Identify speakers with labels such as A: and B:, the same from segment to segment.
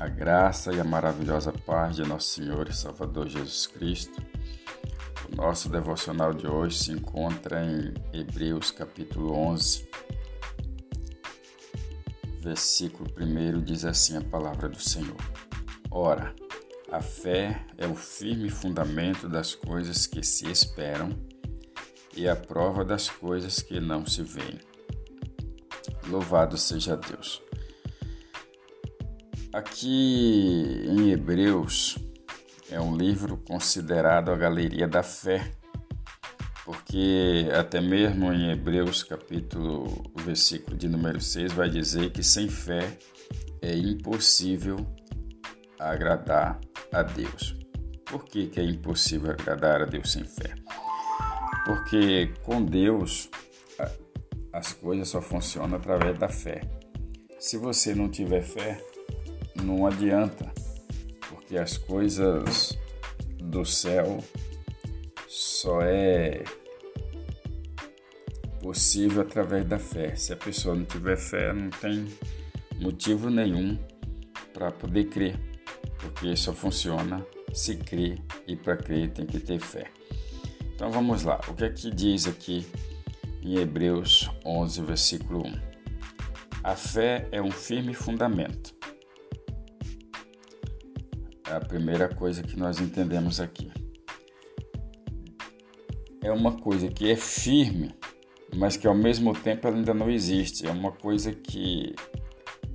A: A graça e a maravilhosa paz de nosso Senhor e Salvador Jesus Cristo. O nosso devocional de hoje se encontra em Hebreus capítulo 11, versículo 1 diz assim a palavra do Senhor. Ora, a fé é o firme fundamento das coisas que se esperam e a prova das coisas que não se veem. Louvado seja Deus. Aqui em Hebreus é um livro considerado a galeria da fé, porque até mesmo em Hebreus capítulo, versículo de número 6 vai dizer que sem fé é impossível agradar a Deus. Por que, que é impossível agradar a Deus sem fé? Porque com Deus as coisas só funcionam através da fé. Se você não tiver fé, não adianta, porque as coisas do céu só é possível através da fé. Se a pessoa não tiver fé, não tem motivo nenhum para poder crer, porque só funciona se crer e para crer tem que ter fé. Então vamos lá, o que é que diz aqui em Hebreus 11, versículo 1? A fé é um firme fundamento é a primeira coisa que nós entendemos aqui. É uma coisa que é firme, mas que ao mesmo tempo ela ainda não existe. É uma coisa que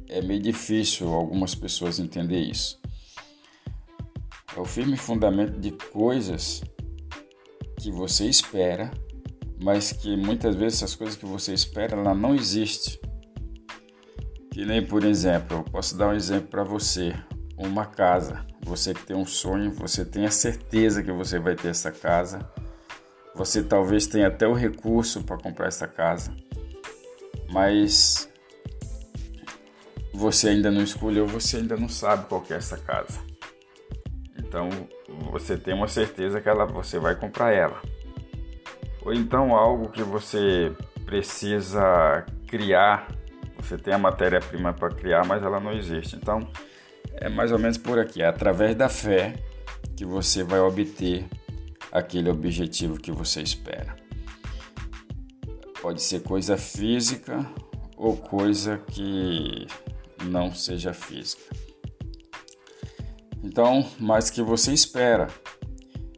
A: é meio difícil algumas pessoas entender isso. É o firme fundamento de coisas que você espera, mas que muitas vezes essas coisas que você espera ela não existe. Que nem por exemplo, eu posso dar um exemplo para você, uma casa. Você que tem um sonho, você tem a certeza que você vai ter essa casa. Você talvez tenha até o recurso para comprar essa casa, mas você ainda não escolheu, você ainda não sabe qual é essa casa. Então você tem uma certeza que ela, você vai comprar ela. Ou então algo que você precisa criar, você tem a matéria-prima para criar, mas ela não existe. Então é mais ou menos por aqui, é através da fé que você vai obter aquele objetivo que você espera. Pode ser coisa física ou coisa que não seja física. Então, mas que você espera.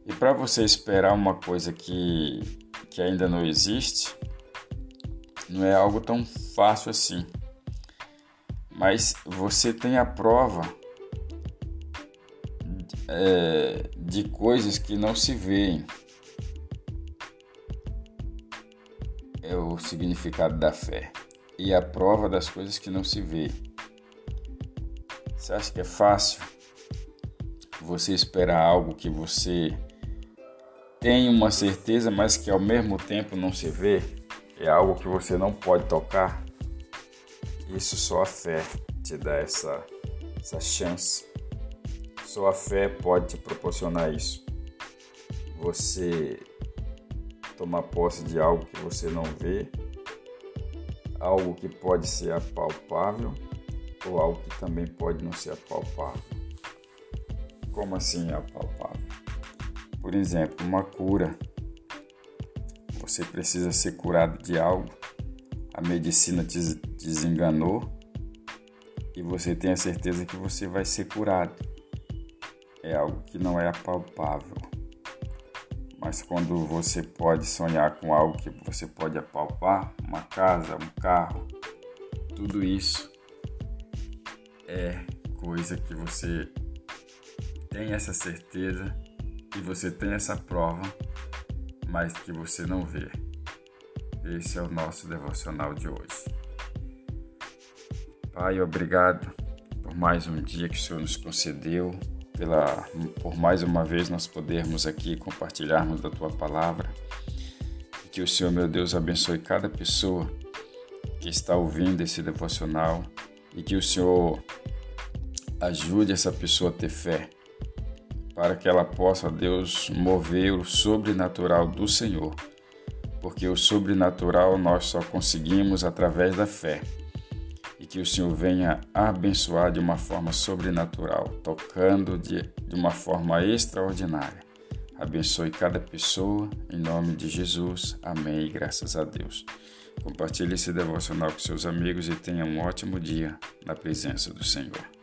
A: E para você esperar uma coisa que, que ainda não existe, não é algo tão fácil assim. Mas você tem a prova é, de coisas que não se veem. É o significado da fé. E a prova das coisas que não se vê. Você acha que é fácil você esperar algo que você tem uma certeza, mas que ao mesmo tempo não se vê? É algo que você não pode tocar? Isso só a fé te dá essa, essa chance. Só a fé pode te proporcionar isso. Você tomar posse de algo que você não vê, algo que pode ser apalpável ou algo que também pode não ser apalpável. Como assim apalpável? Por exemplo, uma cura. Você precisa ser curado de algo, a medicina te desenganou e você tem a certeza que você vai ser curado é algo que não é apalpável. Mas quando você pode sonhar com algo que você pode apalpar, uma casa, um carro, tudo isso é coisa que você tem essa certeza e você tem essa prova, mas que você não vê. Esse é o nosso devocional de hoje. Pai, obrigado por mais um dia que o Senhor nos concedeu pela, por mais uma vez nós podermos aqui compartilharmos da tua palavra. Que o Senhor, meu Deus, abençoe cada pessoa que está ouvindo esse devocional. E que o Senhor ajude essa pessoa a ter fé, para que ela possa, Deus, mover o sobrenatural do Senhor, porque o sobrenatural nós só conseguimos através da fé que o Senhor venha abençoar de uma forma sobrenatural, tocando de, de uma forma extraordinária. Abençoe cada pessoa, em nome de Jesus. Amém. graças a Deus. Compartilhe esse devocional com seus amigos e tenha um ótimo dia na presença do Senhor.